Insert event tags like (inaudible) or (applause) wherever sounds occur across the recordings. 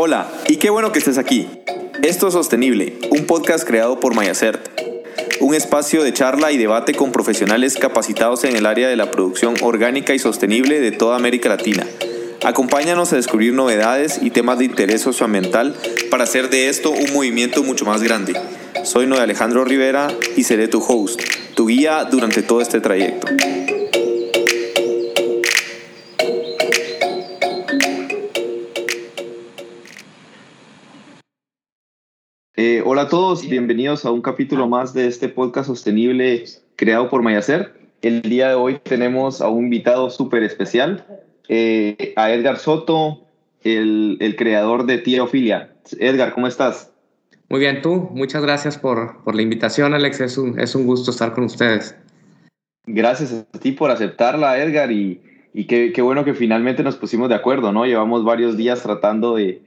Hola, y qué bueno que estés aquí. Esto es Sostenible, un podcast creado por Mayacert, un espacio de charla y debate con profesionales capacitados en el área de la producción orgánica y sostenible de toda América Latina. Acompáñanos a descubrir novedades y temas de interés socioambiental para hacer de esto un movimiento mucho más grande. Soy Noé Alejandro Rivera y seré tu host, tu guía durante todo este trayecto. Hola a todos, bienvenidos a un capítulo más de este podcast sostenible creado por Mayacer. El día de hoy tenemos a un invitado súper especial, eh, a Edgar Soto, el, el creador de Tía Ofilia. Edgar, ¿cómo estás? Muy bien, tú. Muchas gracias por, por la invitación, Alex. Es un, es un gusto estar con ustedes. Gracias a ti por aceptarla, Edgar, y, y qué, qué, bueno que finalmente nos pusimos de acuerdo, ¿no? Llevamos varios días tratando de,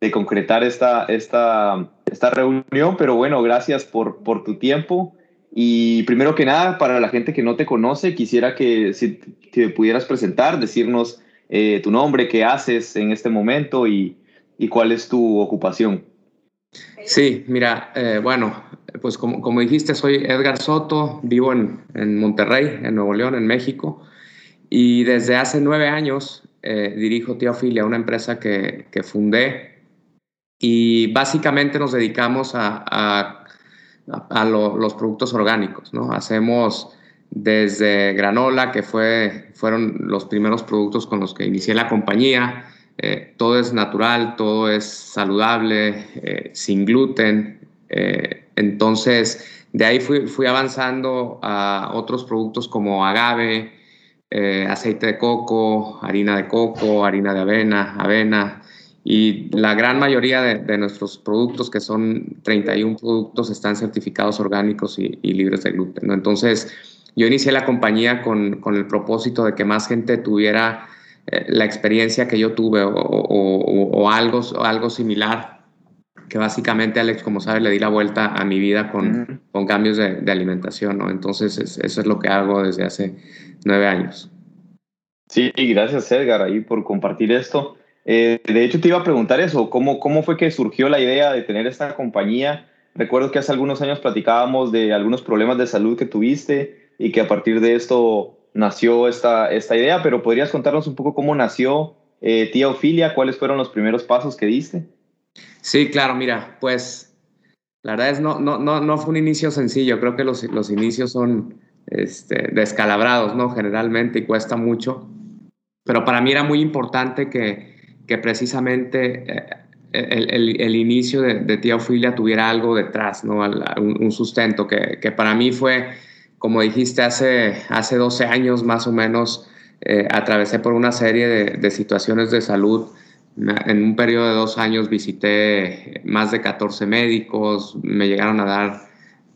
de concretar esta, esta, esta reunión, pero bueno, gracias por, por tu tiempo. Y primero que nada, para la gente que no te conoce, quisiera que si te pudieras presentar, decirnos eh, tu nombre, qué haces en este momento y, y cuál es tu ocupación. Sí, mira, eh, bueno, pues como, como, dijiste, soy Edgar Soto, vivo en, en, Monterrey, en Nuevo León, en México, y desde hace nueve años eh, dirijo Teofilia, una empresa que, que fundé y básicamente nos dedicamos a, a, a lo, los productos orgánicos, ¿no? Hacemos desde granola, que fue, fueron los primeros productos con los que inicié la compañía, eh, todo es natural, todo es saludable, eh, sin gluten. Eh, entonces, de ahí fui, fui, avanzando a otros productos como agave, aceite de coco, harina de coco, harina de avena, avena, y la gran mayoría de, de, nuestros productos, que son 31 productos, están certificados orgánicos y, y libres de gluten. ¿no? Entonces, yo inicié la compañía con, con, el propósito de que más gente tuviera eh, la experiencia que yo tuve o, o, o, algo, algo similar, que básicamente, Alex, como sabes, le di la vuelta a mi vida con, mm. con cambios de, de, alimentación. ¿no? Entonces, es, eso es lo que hago desde hace nueve años. Sí, gracias, Edgar, ahí por compartir esto. Eh, de hecho, te iba a preguntar eso, ¿cómo, ¿cómo fue que surgió la idea de tener esta compañía? Recuerdo que hace algunos años platicábamos de algunos problemas de salud que tuviste y que a partir de esto nació esta, esta idea, pero ¿podrías contarnos un poco cómo nació eh, Tía Ofilia? ¿Cuáles fueron los primeros pasos que diste? Sí, claro, mira, pues la verdad es no, no, no, no fue un inicio sencillo, creo que los, los inicios son este, descalabrados, ¿no? Generalmente y cuesta mucho, pero para mí era muy importante que que precisamente eh, el, inicio de, de Tía Ofilia tuviera algo detrás, ¿no? un, sustento, que, para mí fue, como dijiste, hace, hace 12 años más o menos, eh, atravesé por una serie de, de, situaciones de salud. En un periodo de dos años visité más de 14 médicos, me llegaron a dar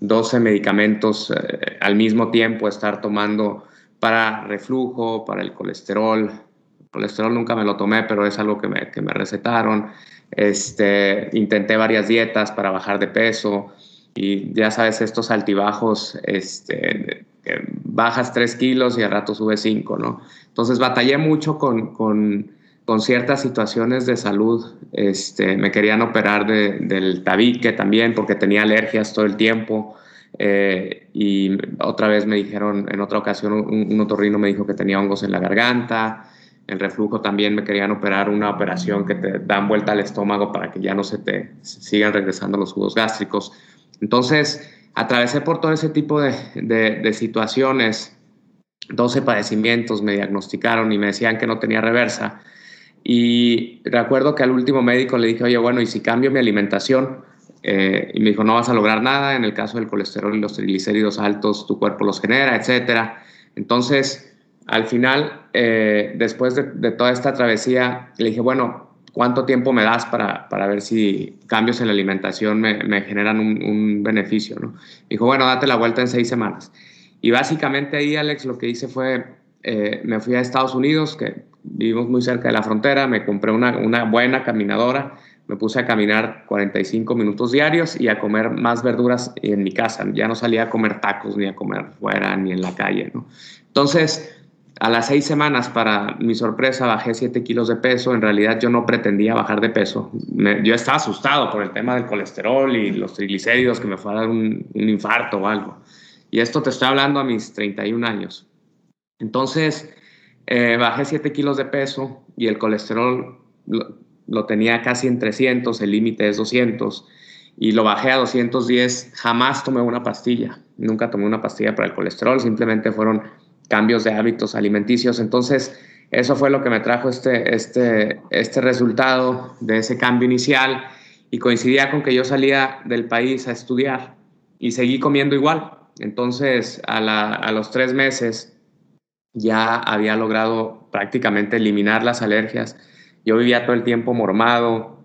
12 medicamentos eh, al mismo tiempo, estar tomando para reflujo, para el colesterol, colesterol nunca me lo tomé, pero es algo que me, que me recetaron. Este, intenté varias dietas para bajar de peso y ya sabes, estos altibajos, este, que bajas 3 kilos y al rato subes 5, ¿no? Entonces batallé mucho con, con, con, ciertas situaciones de salud. Este, me querían operar de, del tabique también porque tenía alergias todo el tiempo. Eh, y otra vez me dijeron, en otra ocasión, un, un otorrino me dijo que tenía hongos en la garganta el reflujo también me querían operar una operación que te dan vuelta al estómago para que ya no se te sigan regresando los jugos gástricos. Entonces, atravesé por todo ese tipo de, de, situaciones, 12 padecimientos me diagnosticaron y me decían que no tenía reversa. Y recuerdo que al último médico le dije, oye, bueno, ¿y si cambio mi alimentación? Eh, y me dijo, no vas a lograr nada, en el caso del colesterol y los triglicéridos altos, tu cuerpo los genera, etcétera. Entonces, al final, eh, después de, toda esta travesía, le dije, bueno, ¿cuánto tiempo me das para, para ver si cambios en la alimentación me, generan un, un, beneficio? ¿no? Dijo, bueno, date la vuelta en seis semanas. Y básicamente ahí, Alex, lo que hice fue, eh, me fui a Estados Unidos, que vivimos muy cerca de la frontera, me compré una, una buena caminadora, me puse a caminar 45 minutos diarios y a comer más verduras en mi casa. Ya no salía a comer tacos, ni a comer fuera, ni en la calle, ¿no? Entonces, a las seis semanas, para mi sorpresa, bajé siete kilos de peso. En realidad yo no pretendía bajar de peso. yo estaba asustado por el tema del colesterol y los triglicéridos, que me fuera un, infarto o algo. Y esto te estoy hablando a mis 31 años. Entonces, eh, bajé siete kilos de peso y el colesterol lo, lo tenía casi en 300, el límite es 200 y lo bajé a 210. Jamás tomé una pastilla, nunca tomé una pastilla para el colesterol, simplemente fueron cambios de hábitos alimenticios. Entonces, eso fue lo que me trajo este, este, este resultado de ese cambio inicial y coincidía con que yo salía del país a estudiar y seguí comiendo igual. Entonces, a, los tres meses ya había logrado prácticamente eliminar las alergias. Yo vivía todo el tiempo mormado,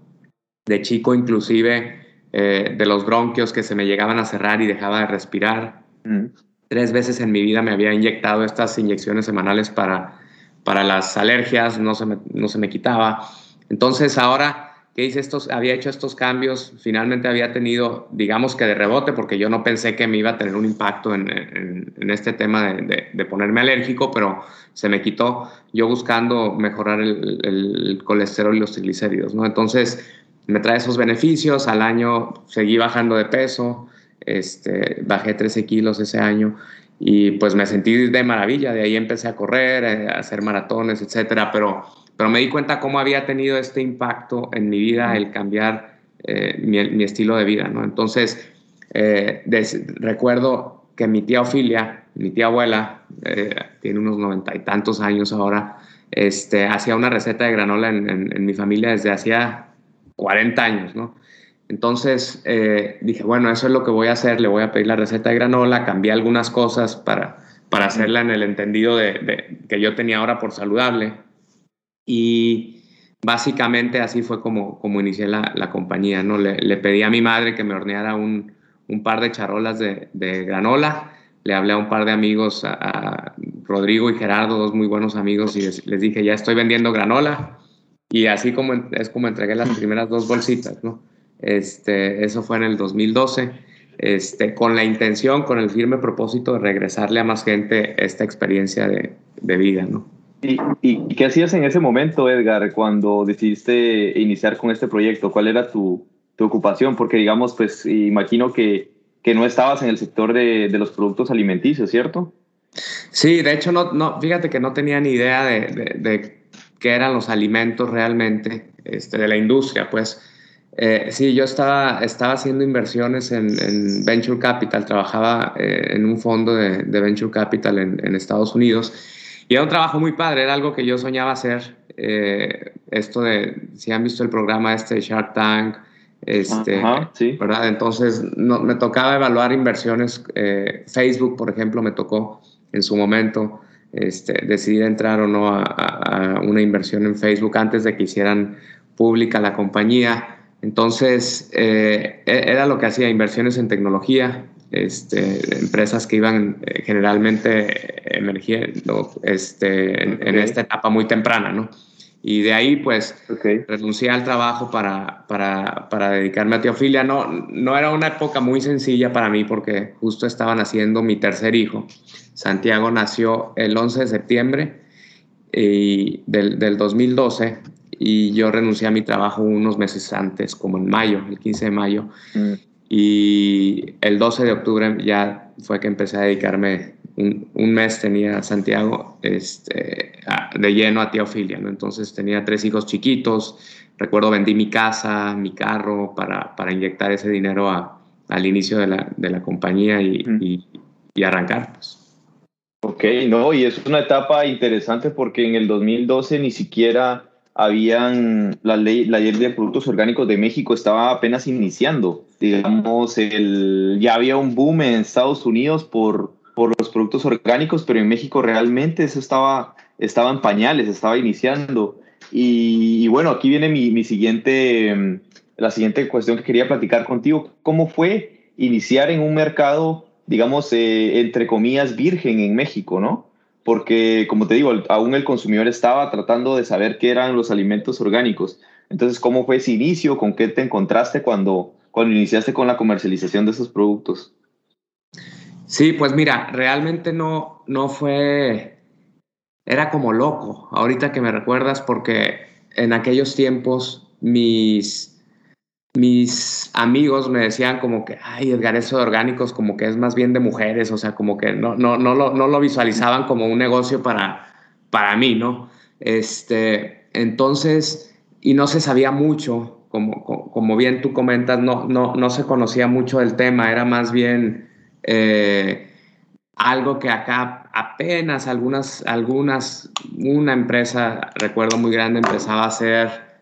de chico inclusive eh, de los bronquios que se me llegaban a cerrar y dejaba de respirar. Mm tres veces en mi vida me había inyectado estas inyecciones semanales para, para las alergias, no se, me, no se me quitaba. Entonces ahora que hice estos, había hecho estos cambios, finalmente había tenido, digamos que de rebote, porque yo no pensé que me iba a tener un impacto en, este tema de, de, ponerme alérgico, pero se me quitó yo buscando mejorar el, el, colesterol y los triglicéridos, ¿no? Entonces me trae esos beneficios, al año seguí bajando de peso, este, bajé 13 kilos ese año y pues me sentí de maravilla. De ahí empecé a correr, eh, a hacer maratones, etcétera. Pero, pero me di cuenta cómo había tenido este impacto en mi vida el cambiar eh, mi, estilo de vida. ¿no? Entonces, eh, recuerdo que mi tía Ofilia, mi tía abuela, tiene unos noventa y tantos años ahora, este, hacía una receta de granola en, en mi familia desde hacía 40 años, ¿no? Entonces eh, dije, bueno, eso es lo que voy a hacer, le voy a pedir la receta de granola, cambié algunas cosas para, para hacerla en el entendido de, que yo tenía ahora por saludable. Y básicamente así fue como, como inicié la, compañía, ¿no? Le, pedí a mi madre que me horneara un, par de charolas de, granola, le hablé a un par de amigos, a, Rodrigo y Gerardo, dos muy buenos amigos, y les, dije, ya estoy vendiendo granola. Y así como es como entregué las primeras dos bolsitas, ¿no? Este, eso fue en el 2012, este, con la intención, con el firme propósito de regresarle a más gente esta experiencia de, de vida, ¿no? ¿Y, ¿Y, qué hacías en ese momento, Edgar, cuando decidiste iniciar con este proyecto? ¿Cuál era tu, tu ocupación? Porque, digamos, pues imagino que, que, no estabas en el sector de, de, los productos alimenticios, ¿cierto? Sí, de hecho, no, no, fíjate que no tenía ni idea de, de, de qué eran los alimentos realmente este, de la industria, pues eh, sí, yo estaba, estaba haciendo inversiones en, Venture Capital, trabajaba eh, en un fondo de, Venture Capital en, Estados Unidos y era un trabajo muy padre, era algo que yo soñaba hacer. Eh, esto de, si han visto el programa este Shark Tank, este, ¿verdad? Entonces no, me tocaba evaluar inversiones. Facebook, por ejemplo, me tocó en su momento este, decidir entrar o no a, a una inversión en Facebook antes de que hicieran pública la compañía. Entonces, eh, e-, era lo que hacía, inversiones en tecnología, este, empresas que iban eh, generalmente emergiendo este, en, esta etapa muy temprana, ¿no? Y de ahí, pues, renuncié al trabajo para, para, para, dedicarme a teofilia. No, no era una época muy sencilla para mí porque justo estaban haciendo mi tercer hijo. Santiago nació el 11 de septiembre y del, del 2012 y yo renuncié a mi trabajo unos meses antes, como en mayo, el 15 de mayo. Mm. Y el 12 de octubre ya fue que empecé a dedicarme, un, mes tenía Santiago este, de lleno a teofilia, ¿no? Entonces tenía tres hijos chiquitos, recuerdo vendí mi casa, mi carro para, para inyectar ese dinero a, al inicio de la, de la compañía y, mm. y, y arrancar. Pues. Ok, no, y es una etapa interesante porque en el 2012 ni siquiera habían la ley, la ley de productos orgánicos de México estaba apenas iniciando. Digamos, el, ya había un boom en Estados Unidos por, por los productos orgánicos, pero en México realmente eso estaba, estaba en pañales, estaba iniciando. Y, bueno, aquí viene mi, mi, siguiente, la siguiente cuestión que quería platicar contigo. ¿Cómo fue iniciar en un mercado, digamos, eh, entre comillas, virgen en México, no? Porque, como te digo, aún el consumidor estaba tratando de saber qué eran los alimentos orgánicos. Entonces, ¿cómo fue ese inicio? ¿Con qué te encontraste cuando, cuando iniciaste con la comercialización de esos productos? Sí, pues mira, realmente no, no fue era como loco, ahorita que me recuerdas, porque en aquellos tiempos mis, mis amigos me decían como que, ay, Edgar, eso de orgánicos como que es más bien de mujeres, o sea, como que no, no, no, lo, no lo visualizaban como un negocio para, para mí, ¿no? Este, entonces, y no se sabía mucho, como, como bien tú comentas, no, no, no se conocía mucho del tema, era más bien... Eh, algo que acá apenas algunas, algunas, una empresa, recuerdo muy grande, empezaba a hacer,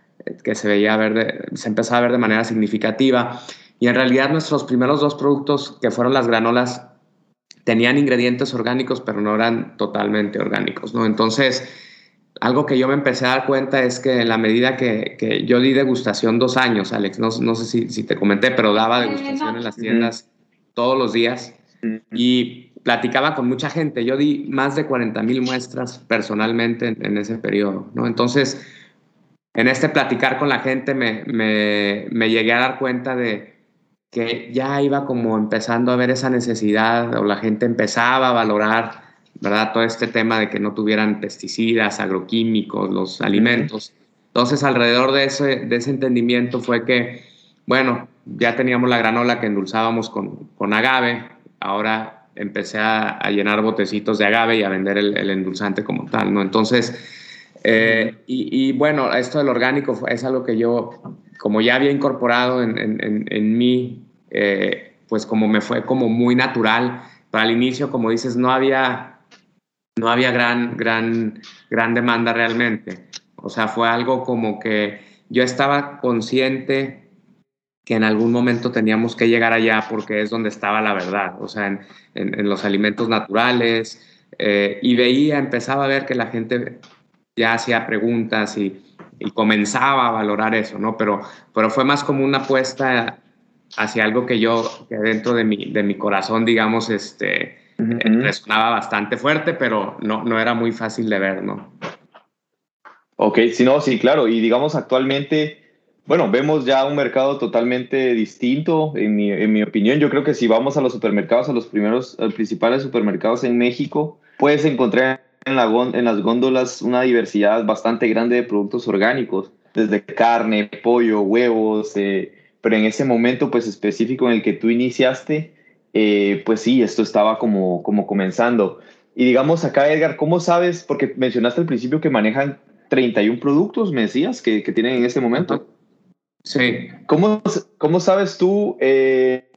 que se veía ver se empezaba a ver de manera significativa. Y en realidad nuestros primeros dos productos, que fueron las granolas, tenían ingredientes orgánicos, pero no eran totalmente orgánicos, ¿no? Entonces, algo que yo me empecé a dar cuenta es que en la medida que, que yo di degustación dos años, Alex, no, no sé si, si, te comenté, pero daba degustación en las tiendas todos los días. Y platicaba con mucha gente. Yo di más de 40 mil muestras personalmente en, ese periodo, ¿no? Entonces, en este platicar con la gente me, me, me, llegué a dar cuenta de que ya iba como empezando a ver esa necesidad o la gente empezaba a valorar, ¿verdad? Todo este tema de que no tuvieran pesticidas, agroquímicos, los alimentos. Entonces, alrededor de ese, de ese entendimiento fue que, bueno, ya teníamos la granola que endulzábamos con, con agave, ahora empecé a, llenar botecitos de agave y a vender el, endulzante como tal, ¿no? Entonces, eh, y, bueno, esto del orgánico es algo que yo, como ya había incorporado en, en, en, mí, eh, pues como me fue como muy natural. Para el inicio, como dices, no había, no había gran, gran, gran demanda realmente. O sea, fue algo como que yo estaba consciente que en algún momento teníamos que llegar allá porque es donde estaba la verdad, o sea, en, los alimentos naturales, eh, y veía, empezaba a ver que la gente ya hacía preguntas y, comenzaba a valorar eso, ¿no? Pero, pero fue más como una apuesta hacia algo que yo, que dentro de mi, de mi corazón, digamos, este, resonaba bastante fuerte, pero no, no era muy fácil de ver, ¿no? Ok, sí, no, sí, claro, y digamos actualmente bueno, vemos ya un mercado totalmente distinto, en mi, en mi, opinión. Yo creo que si vamos a los supermercados, a los primeros, principales supermercados en México, puedes encontrar en, la, en las góndolas una diversidad bastante grande de productos orgánicos, desde carne, pollo, huevos, eh, pero en ese momento pues específico en el que tú iniciaste, eh, pues sí, esto estaba como, como comenzando. Y digamos acá, Edgar, ¿cómo sabes? Porque mencionaste al principio que manejan 31 productos, me decías, que, que tienen en este momento. Sí. ¿Cómo, cómo sabes tú eh,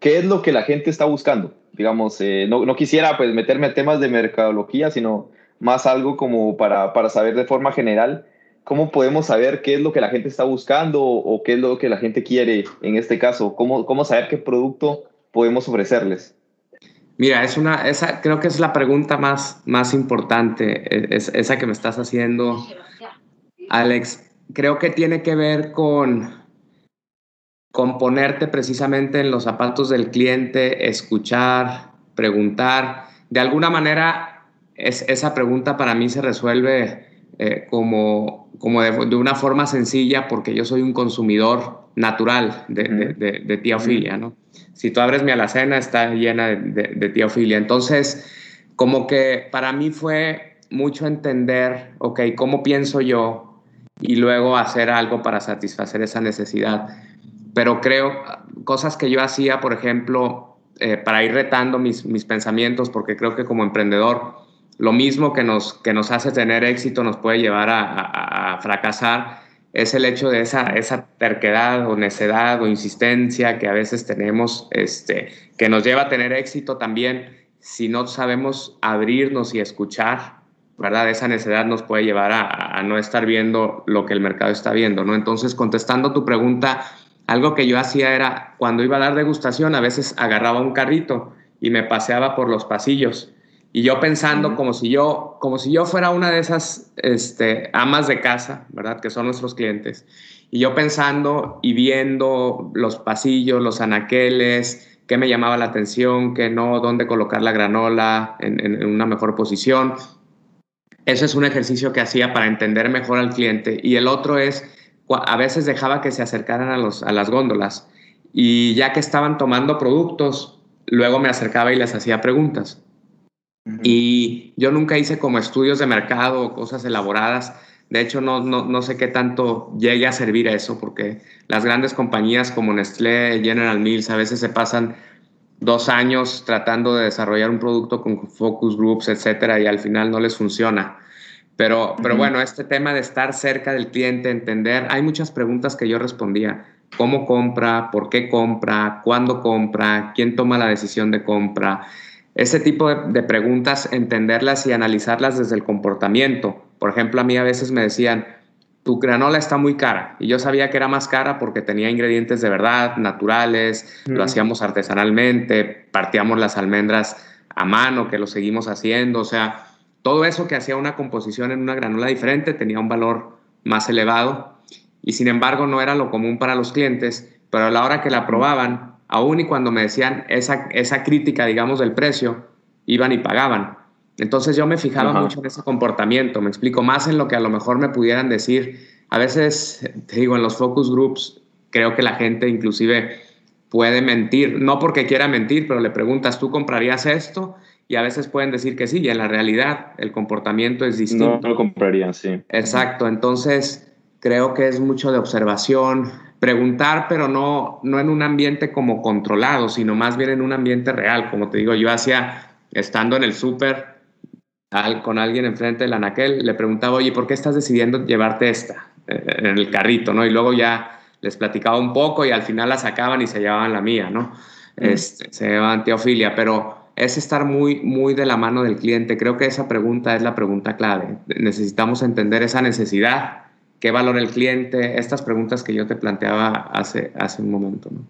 qué es lo que la gente está buscando? Digamos, eh, no, no, quisiera pues meterme a temas de mercadología, sino más algo como para, para saber de forma general cómo podemos saber qué es lo que la gente está buscando o qué es lo que la gente quiere en este caso. ¿Cómo, cómo saber qué producto podemos ofrecerles? Mira, es una, esa creo que es la pregunta más, más importante, es, esa que me estás haciendo, Alex creo que tiene que ver con, con ponerte precisamente en los zapatos del cliente, escuchar, preguntar. De alguna manera, es, esa pregunta para mí se resuelve eh, como, como de, una forma sencilla porque yo soy un consumidor natural de, de, tía Ofilia, ¿no? Si tú abres mi alacena, está llena de, tía Ofilia. Entonces, como que para mí fue mucho entender, ok, ¿cómo pienso yo? y luego hacer algo para satisfacer esa necesidad. Pero creo, cosas que yo hacía, por ejemplo, eh, para ir retando mis, mis pensamientos, porque creo que como emprendedor, lo mismo que nos, que nos hace tener éxito nos puede llevar a, fracasar, es el hecho de esa, esa terquedad o necedad o insistencia que a veces tenemos, este, que nos lleva a tener éxito también si no sabemos abrirnos y escuchar ¿verdad? Esa necesidad nos puede llevar a, no estar viendo lo que el mercado está viendo, ¿no? Entonces, contestando tu pregunta, algo que yo hacía era, cuando iba a dar degustación, a veces agarraba un carrito y me paseaba por los pasillos. Y yo pensando como, si yo, como si yo fuera una de esas este, amas de casa, ¿verdad? Que son nuestros clientes. Y yo pensando y viendo los pasillos, los anaqueles, qué me llamaba la atención, qué no, dónde colocar la granola en una mejor posición. Ese es un ejercicio que hacía para entender mejor al cliente. Y el otro es, a veces dejaba que se acercaran a, los, a las góndolas y ya que estaban tomando productos, luego me acercaba y les hacía preguntas. Y yo nunca hice como estudios de mercado o cosas elaboradas. De hecho, no, no, no, sé qué tanto llegue a servir eso, porque las grandes compañías como Nestlé, General Mills, a veces se pasan dos años tratando de desarrollar un producto con focus groups, etcétera, y al final no les funciona. Pero, pero bueno, este tema de estar cerca del cliente, entender, hay muchas preguntas que yo respondía. ¿Cómo compra? ¿Por qué compra? ¿Cuándo compra? ¿Quién toma la decisión de compra? Ese tipo de, preguntas, entenderlas y analizarlas desde el comportamiento. Por ejemplo, a mí a veces me decían, tu granola está muy cara. Y yo sabía que era más cara porque tenía ingredientes de verdad, naturales, lo hacíamos artesanalmente, partíamos las almendras a mano, que lo seguimos haciendo. O sea, todo eso que hacía una composición en una granola diferente tenía un valor más elevado. Y sin embargo, no era lo común para los clientes, pero a la hora que la probaban, aún y cuando me decían esa, esa crítica, digamos, del precio, iban y pagaban. Entonces yo me fijaba mucho en ese comportamiento, me explico más en lo que a lo mejor me pudieran decir. A veces, te digo, en los focus groups, creo que la gente inclusive puede mentir, no porque quiera mentir, pero le preguntas, ¿tú comprarías esto? Y a veces pueden decir que sí, y en la realidad el comportamiento es distinto. No, lo comprarían, sí. Exacto, entonces creo que es mucho de observación, preguntar, pero no, no en un ambiente como controlado, sino más bien en un ambiente real. Como te digo, yo hacía, estando en el súper con alguien enfrente del anaquel, le preguntaba, oye, ¿por qué estás decidiendo llevarte esta eh, en el carrito? ¿no? Y luego ya les platicaba un poco y al final la sacaban y se llevaban la mía, ¿no? Este, se llevaban teofilia, pero es estar muy, muy de la mano del cliente. Creo que esa pregunta es la pregunta clave. Necesitamos entender esa necesidad qué valora el cliente, estas preguntas que yo te planteaba hace, hace un momento. ¿no?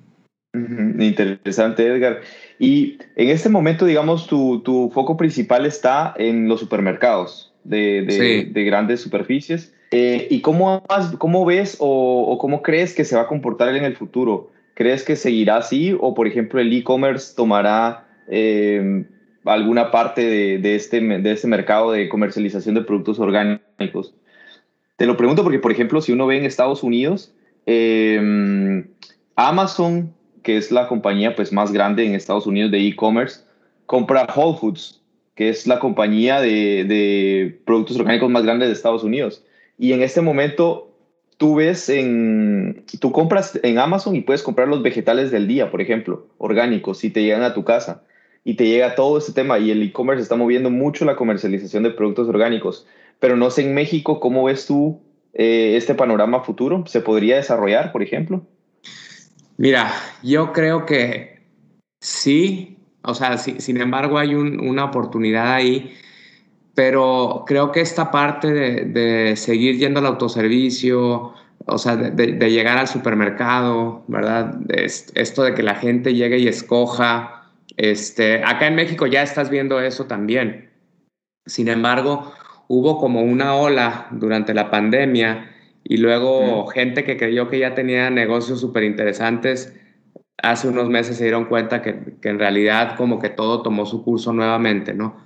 Interesante, Edgar. Y en este momento, digamos, tu, tu foco principal está en los supermercados de, de, grandes superficies. Eh, ¿Y cómo, cómo ves o, o, cómo crees que se va a comportar en el futuro? ¿Crees que seguirá así o, por ejemplo, el e-commerce tomará eh, alguna parte de, de, este, de este mercado de comercialización de productos orgánicos? Te lo pregunto porque, por ejemplo, si uno ve en Estados Unidos, em, Amazon, que es la compañía pues, más grande en Estados Unidos de e-commerce, compra Whole Foods, que es la compañía de, de, productos orgánicos más grande de Estados Unidos. Y en este momento tú ves en, tú compras en Amazon y puedes comprar los vegetales del día, por ejemplo, orgánicos, y te llegan a tu casa. Y te llega todo este tema y el e-commerce está moviendo mucho la comercialización de productos orgánicos pero no sé en México cómo ves tú eh, este panorama futuro. ¿Se podría desarrollar, por ejemplo? Mira, yo creo que sí, o sea, sin embargo hay una oportunidad ahí, pero creo que esta parte de, seguir yendo al autoservicio, o sea, de, llegar al supermercado, ¿verdad? esto de que la gente llegue y escoja, este, acá en México ya estás viendo eso también. Sin embargo, hubo como una ola durante la pandemia y luego gente que creyó que ya tenía negocios súper interesantes, hace unos meses se dieron cuenta que, que, en realidad como que todo tomó su curso nuevamente, ¿no?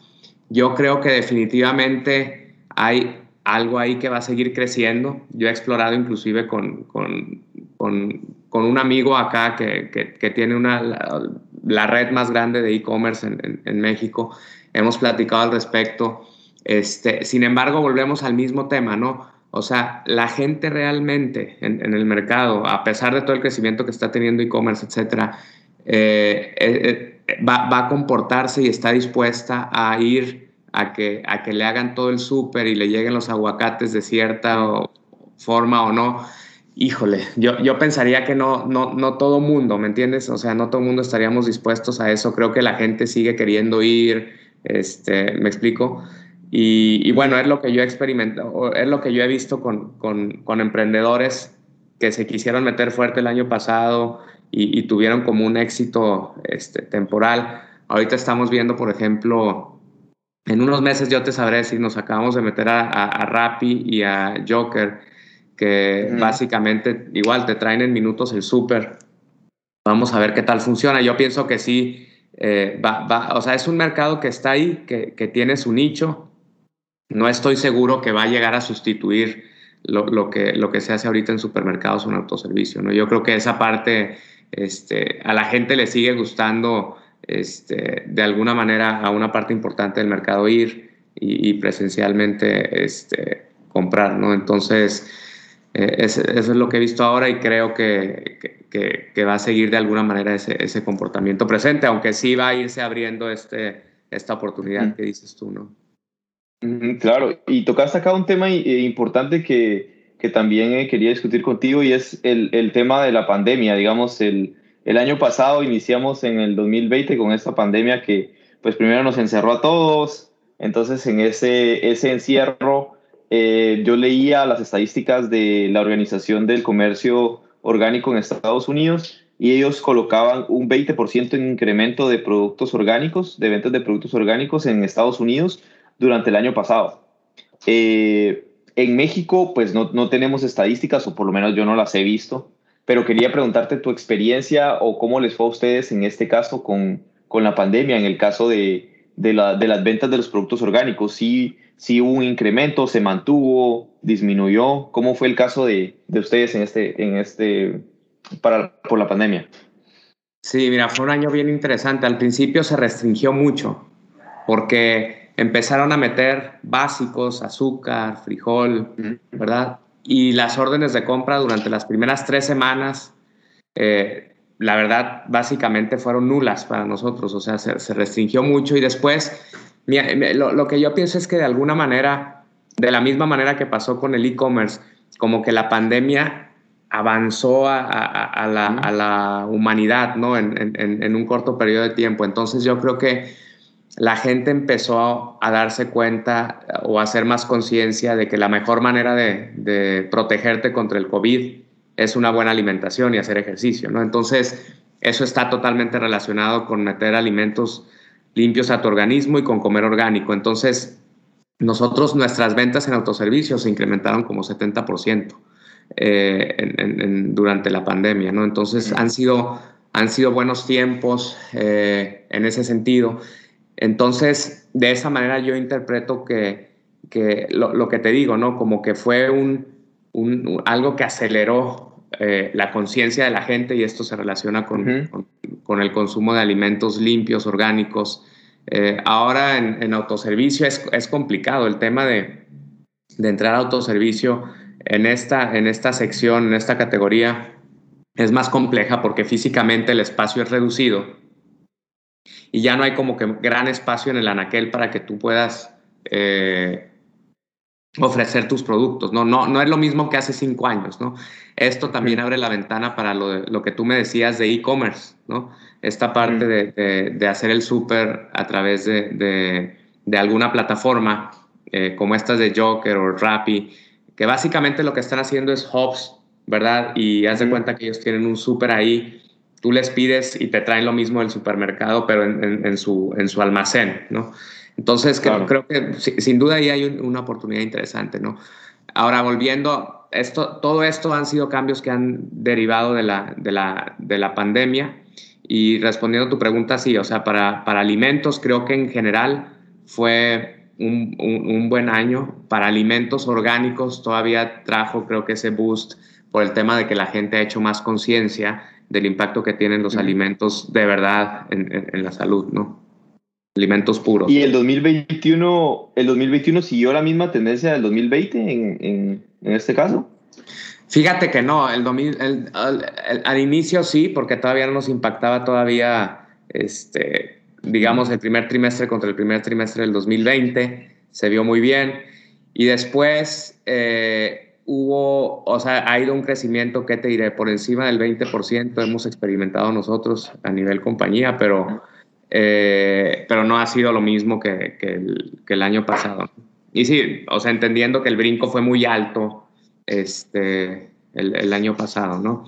Yo creo que definitivamente hay algo ahí que va a seguir creciendo. Yo he explorado inclusive con, con, con, un amigo acá que, tiene una, la, red más grande de e-commerce en, en México. Hemos platicado al respecto este, sin embargo, volvemos al mismo tema, ¿no? O sea, la gente realmente en, el mercado, a pesar de todo el crecimiento que está teniendo e-commerce, etcétera, eh, eh, eh, va, a comportarse y está dispuesta a ir a que, a que le hagan todo el súper y le lleguen los aguacates de cierta forma o no. Híjole, yo, yo pensaría que no, no, no todo mundo, ¿me entiendes? O sea, no todo mundo estaríamos dispuestos a eso. Creo que la gente sigue queriendo ir, este, ¿me explico? Y, bueno, es lo que yo he experimentado, es lo que yo he visto con, con, emprendedores que se quisieron meter fuerte el año pasado y, tuvieron como un éxito este, temporal. Ahorita estamos viendo, por ejemplo, en unos meses yo te sabré si nos acabamos de meter a, a, Rappi y a Joker, que básicamente igual te traen en minutos el súper. Vamos a ver qué tal funciona. Yo pienso que sí, eh, va, va, o sea, es un mercado que está ahí, que, que tiene su nicho, no estoy seguro que va a llegar a sustituir lo, que, lo que se hace ahorita en supermercados o en autoservicio. ¿no? Yo creo que esa parte este, a la gente le sigue gustando este, de alguna manera a una parte importante del mercado ir y, presencialmente este, comprar, ¿no? Entonces, eh, eso es lo que he visto ahora y creo que, que, va a seguir de alguna manera ese, ese, comportamiento presente, aunque sí va a irse abriendo este, esta oportunidad que dices tú, ¿no? Claro, y tocaste acá un tema eh, importante que, que también eh, quería discutir contigo y es el, el tema de la pandemia. Digamos, el, el, año pasado iniciamos en el 2020 con esta pandemia que pues primero nos encerró a todos, entonces en ese, ese encierro eh, yo leía las estadísticas de la Organización del Comercio Orgánico en Estados Unidos y ellos colocaban un 20% en incremento de productos orgánicos, de ventas de productos orgánicos en Estados Unidos durante el año pasado. Eh, en México, pues no, no, tenemos estadísticas, o por lo menos yo no las he visto, pero quería preguntarte tu experiencia o cómo les fue a ustedes en este caso con, con la pandemia, en el caso de, de, la, de, las ventas de los productos orgánicos. ¿Sí, ¿Sí hubo un incremento, se mantuvo, disminuyó? ¿Cómo fue el caso de, de ustedes en este, en este, para, por la pandemia? Sí, mira, fue un año bien interesante. Al principio se restringió mucho porque empezaron a meter básicos, azúcar, frijol, ¿verdad? Y las órdenes de compra durante las primeras tres semanas, eh, la verdad, básicamente fueron nulas para nosotros, o sea, se, restringió mucho y después, lo, que yo pienso es que de alguna manera, de la misma manera que pasó con el e-commerce, como que la pandemia avanzó a, la, humanidad, ¿no? En, en un corto periodo de tiempo. Entonces yo creo que la gente empezó a darse cuenta o a hacer más conciencia de que la mejor manera de, protegerte contra el COVID es una buena alimentación y hacer ejercicio, ¿no? Entonces, eso está totalmente relacionado con meter alimentos limpios a tu organismo y con comer orgánico. Entonces, nosotros, nuestras ventas en autoservicio se incrementaron como 70% eh, durante la pandemia, ¿no? Entonces, han sido, han sido buenos tiempos eh, en ese sentido. Entonces, de esa manera yo interpreto que, lo, que te digo, ¿no? Como que fue un, algo que aceleró eh, la conciencia de la gente y esto se relaciona con, el consumo de alimentos limpios, orgánicos. Eh, ahora en, autoservicio es, complicado el tema de, entrar a autoservicio en esta, en esta sección, en esta categoría, es más compleja porque físicamente el espacio es reducido y ya no hay como que gran espacio en el anaquel para que tú puedas eh, ofrecer tus productos, ¿no? ¿no? No es lo mismo que hace cinco años, ¿no? Esto también abre la ventana para lo, lo que tú me decías de e-commerce, ¿no? Esta parte de, de, hacer el súper a través de, de, alguna plataforma eh, como estas de Joker o Rappi, que básicamente lo que están haciendo es hubs, ¿verdad? Y haz de cuenta que ellos tienen un súper ahí tú les pides y te traen lo mismo del supermercado, pero en, su, en su almacén, ¿no? Entonces, creo, que sin duda ahí hay una oportunidad interesante, ¿no? Ahora, volviendo, esto, todo esto han sido cambios que han derivado de la, de la, de la pandemia y respondiendo a tu pregunta, sí, o sea, para, para alimentos creo que en general fue un, un, buen año. Para alimentos orgánicos todavía trajo, creo que ese boost por el tema de que la gente ha hecho más conciencia del impacto que tienen los alimentos de verdad en, la salud, ¿no? Alimentos puros. ¿Y el 2021, el 2021 siguió la misma tendencia del 2020 en, en, este caso? Fíjate que no, el, al inicio sí, porque todavía no nos impactaba todavía, este, digamos, el primer trimestre contra el primer trimestre del 2020, se vio muy bien. Y después, eh, hubo, o sea, ha ido un crecimiento, ¿qué te diré? Por encima del 20% hemos experimentado nosotros a nivel compañía, pero, eh, pero no ha sido lo mismo que, que, el, que, el, año pasado. Y sí, o sea, entendiendo que el brinco fue muy alto este, el, el año pasado, ¿no?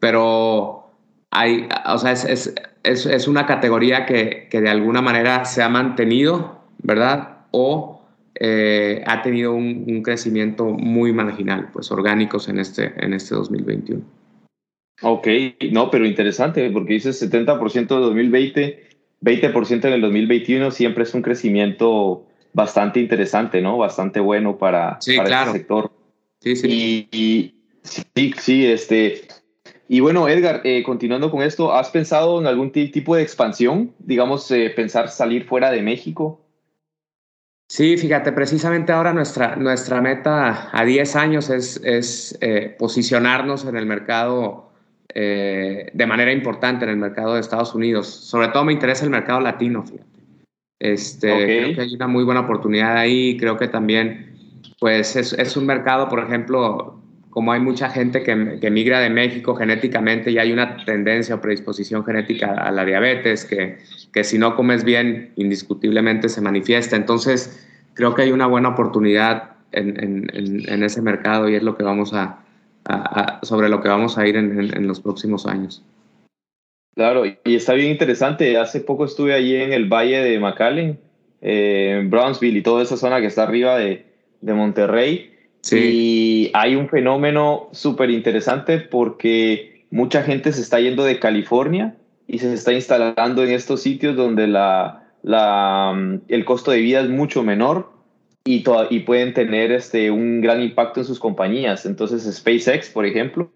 Pero hay, o sea, es, es, es, es una categoría que, que de alguna manera se ha mantenido, ¿verdad? O eh, ha tenido un, crecimiento muy marginal, pues orgánicos en este, en este 2021. Ok, no, pero interesante, porque dices 70% de 2020, 20% en el 2021, siempre es un crecimiento bastante interesante, ¿no? Bastante bueno para, para este sector. Sí, sí. Y, sí, sí, este, Y bueno, Edgar, eh, continuando con esto, ¿has pensado en algún tipo de expansión? Digamos, eh, pensar salir fuera de México. Sí, fíjate, precisamente ahora nuestra, nuestra meta a 10 años es, es eh, posicionarnos en el mercado de manera importante, en el mercado de Estados Unidos. Sobre todo me interesa el mercado latino, fíjate. Este, Creo que hay una muy buena oportunidad ahí. Creo que también, pues, es, es un mercado, por ejemplo, como hay mucha gente que, que, migra de México genéticamente y hay una tendencia o predisposición genética a la diabetes, que, que si no comes bien, indiscutiblemente se manifiesta. Entonces, creo que hay una buena oportunidad en, en, en ese mercado y es lo que vamos a, sobre lo que vamos a ir en, los próximos años. Claro, y está bien interesante. Hace poco estuve allí en el Valle de McAllen, eh, Brownsville y toda esa zona que está arriba de, de Monterrey y hay un fenómeno súper interesante porque mucha gente se está yendo de California y se está instalando en estos sitios donde la, la, mm, el costo de vida es mucho menor y, y pueden tener este, un gran impacto en sus compañías. Entonces SpaceX, por ejemplo,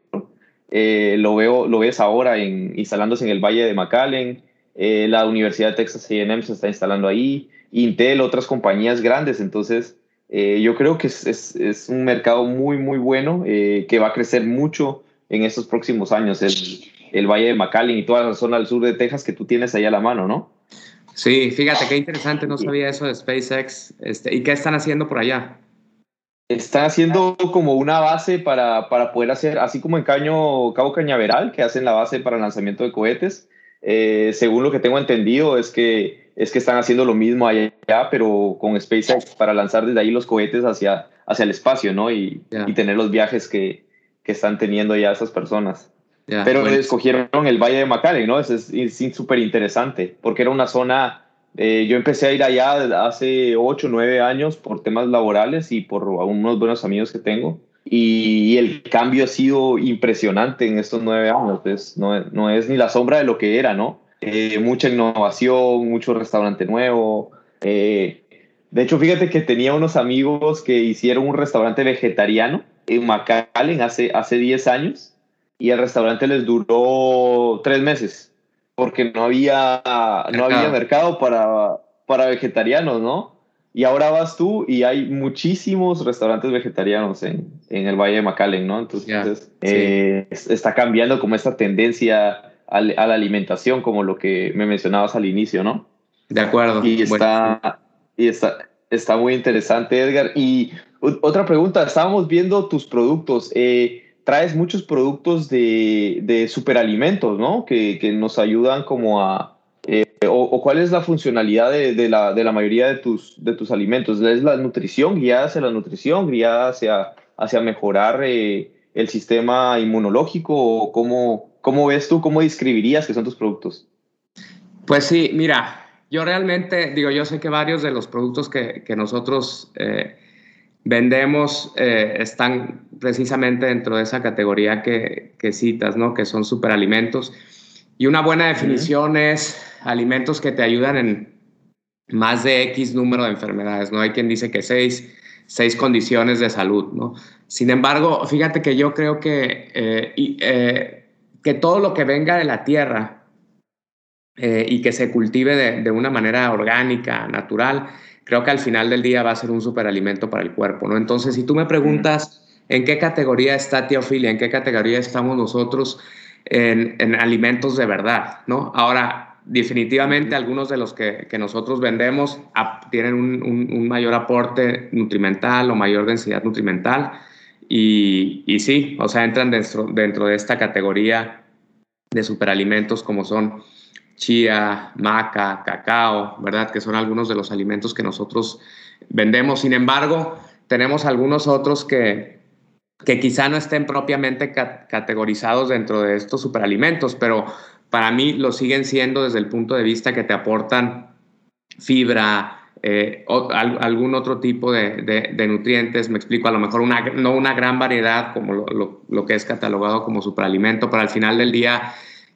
eh, lo, veo, lo ves ahora instalándose en el Valle de McAllen, eh, la Universidad de Texas A&M se está instalando ahí, Intel, otras compañías grandes. Entonces, eh, yo creo que es, es, es, un mercado muy, muy bueno que va a crecer mucho en estos próximos años. El, el, Valle de McAllen y toda la zona al sur de Texas que tú tienes ahí a la mano, ¿no? Sí, fíjate qué interesante, no sabía eso de SpaceX. Este, ¿Y qué están haciendo por allá? Están haciendo como una base para, para poder hacer, así como en Caño, Cabo Cañaveral, que hacen la base para el lanzamiento de cohetes. Eh, según lo que tengo entendido, es que es que están haciendo lo mismo allá, pero con SpaceX para lanzar desde ahí los cohetes hacia, hacia el espacio, ¿no? Y, y tener los viajes que, que, están teniendo ya esas personas. Pero escogieron el Valle de McAllen, ¿no? Es súper interesante, porque era una zona, eh, yo empecé a ir allá hace 8, 9 años por temas laborales y por unos buenos amigos que tengo. Y, el cambio ha sido impresionante en estos nueve años. Pues no, no es ni la sombra de lo que era, ¿no? Eh, mucha innovación, mucho restaurante nuevo. Eh, de hecho, fíjate que tenía unos amigos que hicieron un restaurante vegetariano en McAllen hace, hace 10 años y el restaurante les duró tres meses porque no había, no había mercado para, para vegetarianos, ¿no? Y ahora vas tú y hay muchísimos restaurantes vegetarianos en, en el Valle de McAllen, ¿no? Entonces, eh, está cambiando como esta tendencia a, la alimentación, como lo que me mencionabas al inicio, ¿no? De acuerdo. Y está, y está, está muy interesante, Edgar. Y otra pregunta, estábamos viendo tus productos. Eh, traes muchos productos de, de superalimentos, ¿no? Que, que, nos ayudan como a... Eh, o, cuál es la funcionalidad de, de, la, de, la, mayoría de tus, de tus alimentos? ¿Es la nutrición, guiada hacia la nutrición, guiada hacia, hacia mejorar eh, el sistema inmunológico? ¿O cómo, ¿Cómo ves tú, cómo describirías que son tus productos? Pues sí, mira, yo realmente, digo, yo sé que varios de los productos que, que nosotros eh, vendemos están precisamente dentro de esa categoría que, que, citas, ¿no? Que son superalimentos. Y una buena definición es alimentos que te ayudan en más de X número de enfermedades, ¿no? Hay quien dice que seis, seis condiciones de salud, ¿no? Sin embargo, fíjate que yo creo que eh, que todo lo que venga de la tierra eh, y que se cultive de, una manera orgánica, natural, creo que al final del día va a ser un superalimento para el cuerpo, ¿no? Entonces, si tú me preguntas en qué categoría está Teofilia, en qué categoría estamos nosotros en, alimentos de verdad, ¿no? Ahora, definitivamente algunos de los que, nosotros vendemos tienen un, mayor aporte nutrimental o mayor densidad nutrimental, y, y sí, o sea, entran dentro, dentro de esta categoría de superalimentos como son chía, maca, cacao, ¿verdad? Que son algunos de los alimentos que nosotros vendemos. Sin embargo, tenemos algunos otros que, que quizá no estén propiamente categorizados dentro de estos superalimentos, pero para mí lo siguen siendo desde el punto de vista que te aportan fibra, eh, o, algún otro tipo de, nutrientes, me explico, a lo mejor una, no una gran variedad como lo, lo, que es catalogado como superalimento, pero al final del día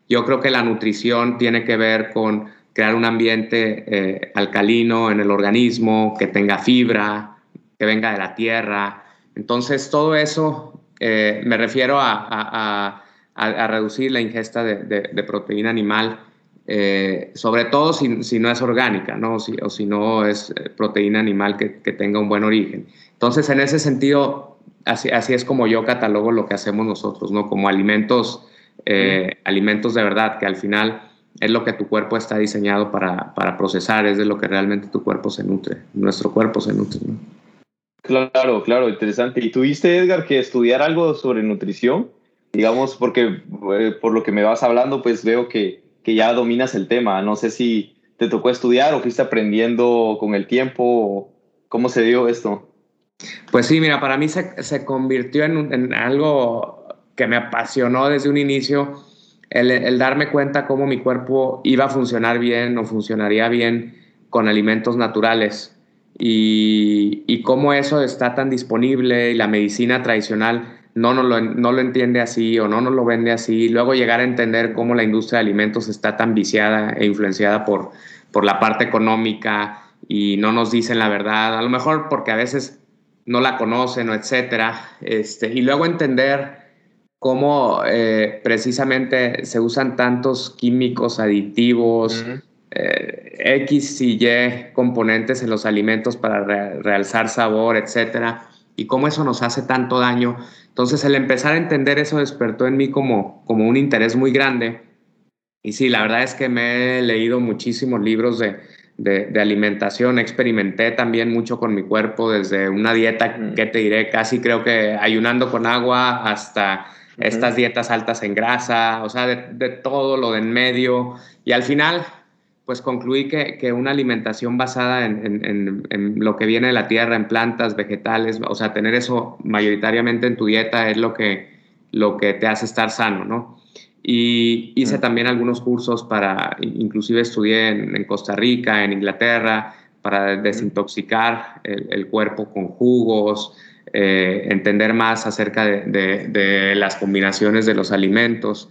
yo creo que la nutrición tiene que ver con crear un ambiente eh, alcalino en el organismo, que tenga fibra, que venga de la tierra. Entonces, todo eso, eh, me refiero a, a, a, reducir la ingesta de, proteína animal, eh, sobre todo si, no es orgánica, ¿no? o si no es eh, proteína animal que, tenga un buen origen. Entonces, en ese sentido, así, así, es como yo catalogo lo que hacemos nosotros, ¿no? Como alimentos, eh, alimentos de verdad, que al final es lo que tu cuerpo está diseñado para, para, procesar, es de lo que realmente tu cuerpo se nutre, nuestro cuerpo se nutre. ¿no? Claro, claro, interesante. ¿Y tuviste, Edgar, que estudiar algo sobre nutrición? digamos, porque eh, por lo que me vas hablando, pues veo que, que, ya dominas el tema. No sé si te tocó estudiar o fuiste aprendiendo con el tiempo. ¿Cómo se dio esto? Pues sí, mira, para mí se, se convirtió en, en, algo que me apasionó desde un inicio, el, el, darme cuenta cómo mi cuerpo iba a funcionar bien o funcionaría bien con alimentos naturales. Y, cómo eso está tan disponible y la medicina tradicional no, no, lo, no lo entiende así o no nos lo vende así. Luego llegar a entender cómo la industria de alimentos está tan viciada e influenciada por, por la parte económica y no nos dicen la verdad, a lo mejor porque a veces no la conocen o etcétera. Este, y luego entender cómo eh, precisamente se usan tantos químicos aditivos, eh, X y Y componentes en los alimentos para realzar sabor, etcétera, y cómo eso nos hace tanto daño entonces el empezar a entender eso despertó en mí como, como un interés muy grande. Y sí, la verdad es que me he leído muchísimos libros de, de, alimentación, experimenté también mucho con mi cuerpo, desde una dieta que te diré, casi creo que ayunando con agua hasta estas dietas altas en grasa, o sea, de, de, todo lo de en medio. Y al final, pues concluí que, que una alimentación basada en, en, en, lo que viene de la tierra, en plantas, vegetales, o sea, tener eso mayoritariamente en tu dieta es lo que, lo que te hace estar sano, ¿no? Y hice también algunos cursos para, inclusive estudié en, Costa Rica, en Inglaterra, para desintoxicar el, el cuerpo con jugos, eh, entender más acerca de, de, de las combinaciones de los alimentos.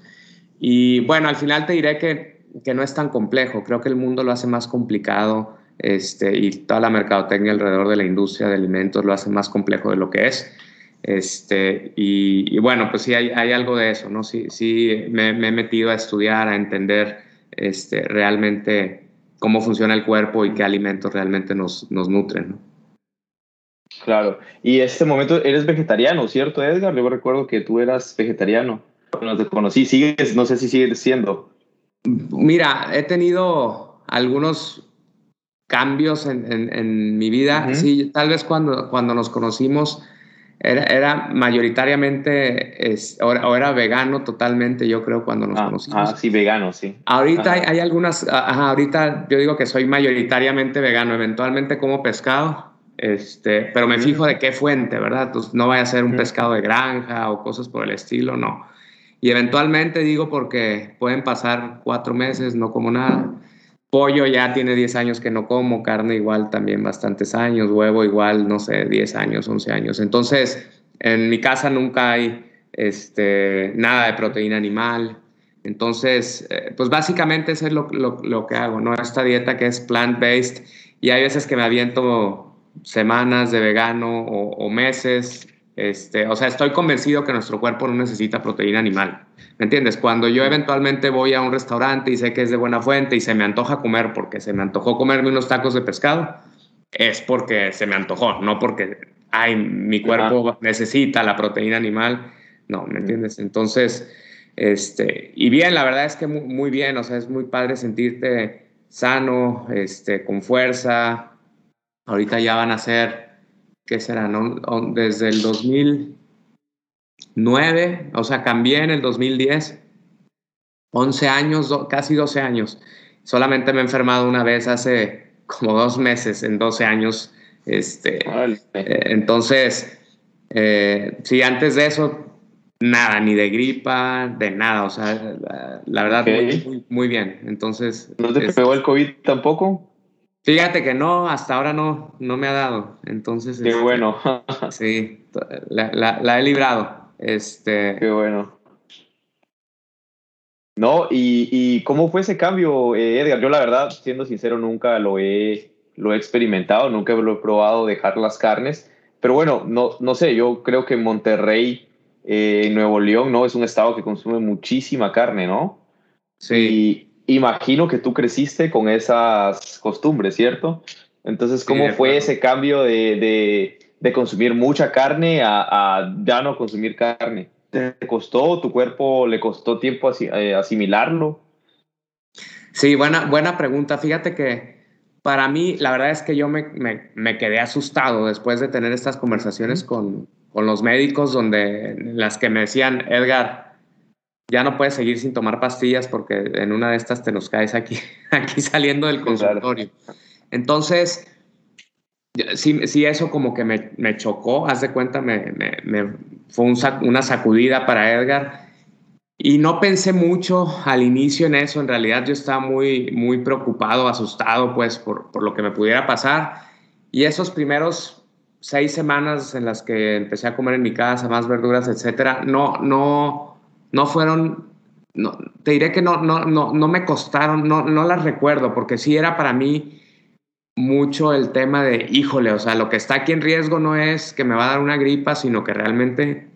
Y bueno, al final te diré que que no es tan complejo. Creo que el mundo lo hace más complicado este, y toda la mercadotecnia alrededor de la industria de alimentos lo hace más complejo de lo que es. Este, y, bueno, pues sí hay, algo de eso, ¿no? Sí, sí me, he metido a estudiar, a entender este, realmente cómo funciona el cuerpo y qué alimentos realmente nos, nos nutren, ¿no? Claro. Y en este momento eres vegetariano, ¿cierto, Edgar? Yo recuerdo que tú eras vegetariano. Cuando te conocí, sigues, no sé si sigues siendo. Mira, he tenido algunos cambios en, mi vida. Sí, tal vez cuando, cuando nos conocimos era, mayoritariamente, o, era vegano totalmente, yo creo, cuando nos ah, conocimos. Ah, sí, vegano, sí. Ahorita hay, algunas, ahorita yo digo que soy mayoritariamente vegano, eventualmente como pescado, este, pero me fijo de qué fuente, ¿verdad? Entonces no vaya a ser un pescado de granja o cosas por el estilo, no. Y eventualmente digo porque pueden pasar cuatro meses, no como nada. Pollo ya tiene 10 años que no como, carne igual también bastantes años, huevo igual, no sé, 10 años, 11 años. Entonces, en mi casa nunca hay este, nada de proteína animal. Entonces, eh, pues básicamente eso es lo, lo, que hago, ¿no? Esta dieta que es plant-based y hay veces que me aviento semanas de vegano o meses este, o sea, estoy convencido que nuestro cuerpo no necesita proteína animal. ¿Me entiendes? Cuando yo eventualmente voy a un restaurante y sé que es de buena fuente y se me antoja comer porque se me antojó comerme unos tacos de pescado, es porque se me antojó, no porque, ay, mi cuerpo necesita la proteína animal. No, ¿me entiendes? Entonces, este, y bien, la verdad es que muy, muy bien, o sea, es muy padre sentirte sano, este, con fuerza. Ahorita ya van a ser ¿qué será? No? Desde el 2009, o sea, cambié en el 2010, 11 años, casi 12 años. Solamente me he enfermado una vez hace como dos meses, en 12 años. Este, eh, entonces, eh, sí, antes de eso, nada, ni de gripa, de nada, o sea, la, verdad, muy, bien. Entonces... ¿No te pegó el COVID tampoco? Fíjate que no, hasta ahora no, no me ha dado. Entonces. Qué este, bueno. (laughs) (laughs) sí, la, he librado. Este. Qué bueno. No, y, cómo fue ese cambio, eh, Edgar? Yo la verdad, siendo sincero, nunca lo he, lo he experimentado, nunca lo he probado dejar las carnes. Pero bueno, no, no sé, yo creo que Monterrey eh, Nuevo León, ¿no? Es un estado que consume muchísima carne, ¿no? Sí. Y imagino que tú creciste con esas costumbres, ¿cierto? Entonces, ¿cómo fue ese cambio de, de, consumir mucha carne a, a, ya no consumir carne? ¿Te costó? ¿Tu cuerpo le costó tiempo eh, asimilarlo? Sí, buena, buena pregunta. Fíjate que para mí, la verdad es que yo me, me, me quedé asustado después de tener estas conversaciones con, con, los médicos, donde las que me decían, Edgar, ya no puedes seguir sin tomar pastillas porque en una de estas te nos caes aquí, (laughs) aquí saliendo del consultorio. Entonces, sí, sí, eso como que me, me chocó, haz de cuenta, me, me fue una sacudida para Edgar. Y no pensé mucho al inicio en eso, en realidad yo estaba muy, muy preocupado, asustado pues por, por lo que me pudiera pasar. Y esos primeros seis semanas en las que empecé a comer en mi casa más verduras, etcétera, no, no, no fueron, no, te diré que no, no, no, no me costaron, no, no las recuerdo, porque sí era para mí mucho el tema de, híjole, o sea, lo que está aquí en riesgo no es que me va a dar una gripa, sino que realmente,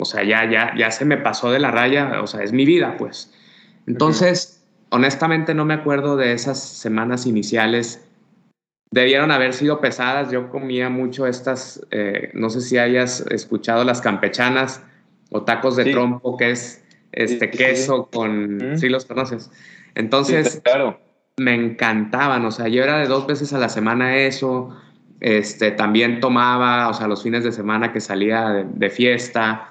o sea, ya, ya, ya se me pasó de la raya, o sea, es mi vida, pues. Entonces, honestamente no me acuerdo de esas semanas iniciales. Debieron haber sido pesadas. Yo comía mucho estas, eh, no sé si hayas escuchado las campechanas o tacos de trompo, que es este queso con, sí los conoces. Entonces, claro me encantaban, o sea, yo era de dos veces a la semana eso, este, también tomaba, o sea, los fines de semana que salía de, fiesta.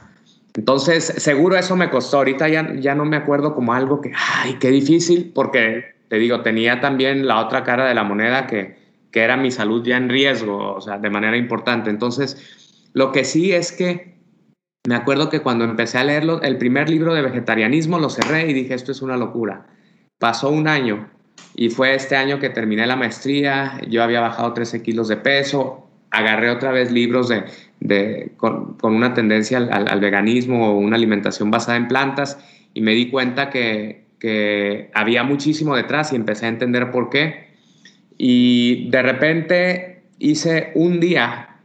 Entonces, seguro eso me costó. Ahorita ya, ya no me acuerdo como algo que, ay, qué difícil, porque te digo, tenía también la otra cara de la moneda que, que era mi salud ya en riesgo, o sea, de manera importante. Entonces, lo que sí es que me acuerdo que cuando empecé a leerlo, el primer libro de vegetarianismo lo cerré y dije, esto es una locura. Pasó un año y fue este año que terminé la maestría, yo había bajado 13 kilos de peso, agarré otra vez libros de, con, una tendencia al, veganismo o una alimentación basada en plantas y me di cuenta que, que había muchísimo detrás y empecé a entender por qué. Y de repente hice un día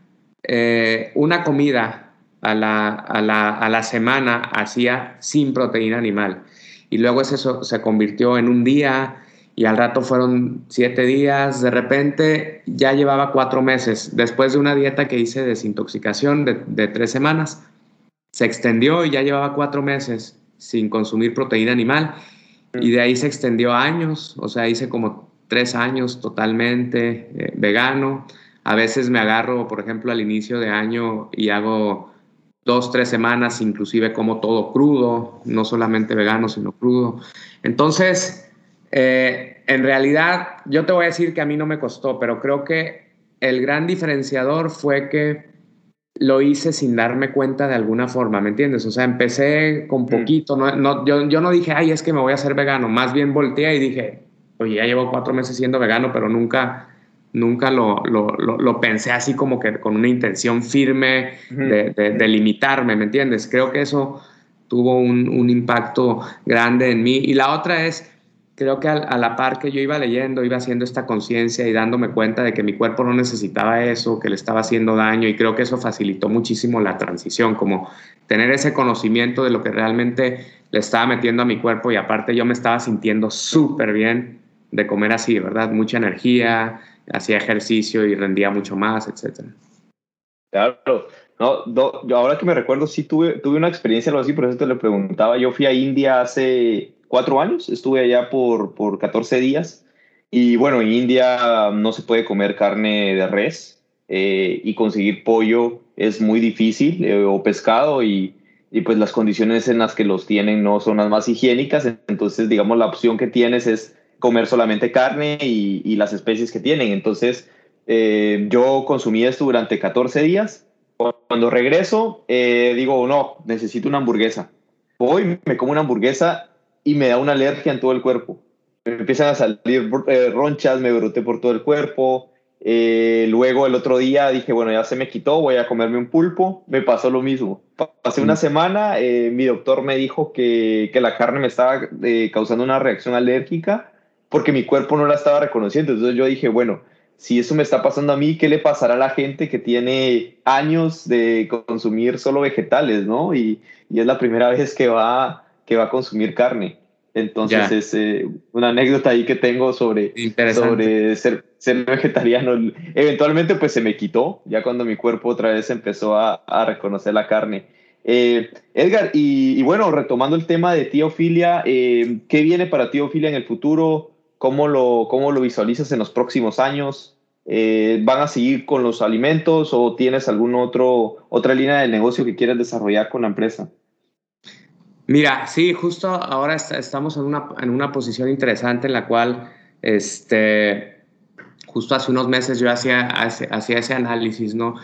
eh, una comida a la, a, la, a la, semana, hacía sin proteína animal. Y luego eso se convirtió en un día, y al rato fueron siete días, de repente ya llevaba cuatro meses, después de una dieta que hice de desintoxicación de, tres semanas, se extendió y ya llevaba cuatro meses sin consumir proteína animal y de ahí se extendió a años, o sea, hice como tres años totalmente eh, vegano. A veces me agarro, por ejemplo, al inicio de año y hago dos, tres semanas, inclusive como todo crudo, no solamente vegano, sino crudo. Entonces, eh, en realidad, yo te voy a decir que a mí no me costó, pero creo que el gran diferenciador fue que lo hice sin darme cuenta de alguna forma, ¿me entiendes? O sea, empecé con poquito, no, yo, yo, no dije, ay, es que me voy a hacer vegano, más bien volteé y dije, oye, ya llevo cuatro meses siendo vegano, pero nunca, nunca lo, lo, lo, pensé así como que con una intención firme de, de, limitarme, ¿me entiendes? Creo que eso tuvo un, un impacto grande en mí. Y la otra es, creo que a, la par que yo iba leyendo, iba haciendo esta conciencia y dándome cuenta de que mi cuerpo no necesitaba eso, que le estaba haciendo daño y creo que eso facilitó muchísimo la transición, como tener ese conocimiento de lo que realmente le estaba metiendo a mi cuerpo y aparte yo me estaba sintiendo súper bien de comer así, ¿verdad? Mucha energía, hacía ejercicio y rendía mucho más, etc. Claro, no, yo ahora que me recuerdo, sí tuve, tuve una experiencia algo así, por eso te lo preguntaba. Yo fui a India hace cuatro años, estuve allá por, por 14 días y bueno, en India no se puede comer carne de res eh, y conseguir pollo es muy difícil eh, o pescado y, y, pues las condiciones en las que los tienen no son las más higiénicas, entonces digamos la opción que tienes es comer solamente carne y, y las especies que tienen. Entonces eh, yo consumí esto durante 14 días. Cuando regreso digo, no, necesito una hamburguesa. Voy, me como una hamburguesa y me da una alergia en todo el cuerpo. Me empiezan a salir eh, ronchas, me broté por todo el cuerpo. Eh, luego el otro día dije, bueno, ya se me quitó, voy a comerme un pulpo. Me pasó lo mismo. Pasé una mm. semana, eh, mi doctor me dijo que, que la carne me estaba causando una reacción alérgica porque mi cuerpo no la estaba reconociendo. Entonces yo dije, bueno, si eso me está pasando a mí, ¿qué le pasará a la gente que tiene años de consumir solo vegetales, ¿no? Y, y es la primera (laughs) vez que va, que va a consumir carne. Entonces es eh, una anécdota ahí que tengo sobre, sobre ser, ser, vegetariano. Eventualmente pues se me quitó, ya cuando mi cuerpo otra vez empezó a, a reconocer la carne. Eh, Edgar, y, bueno, retomando el tema de Teofilia, eh, ¿qué viene para Teofilia en el futuro? ¿Cómo lo, cómo lo visualizas en los próximos años? Eh, ¿Van a seguir con los alimentos o tienes alguna otra línea de negocio que quieres desarrollar con la empresa? Mira, sí, justo ahora estamos en una, en una posición interesante en la cual, este, justo hace unos meses yo hacía, hacía ese análisis, ¿no?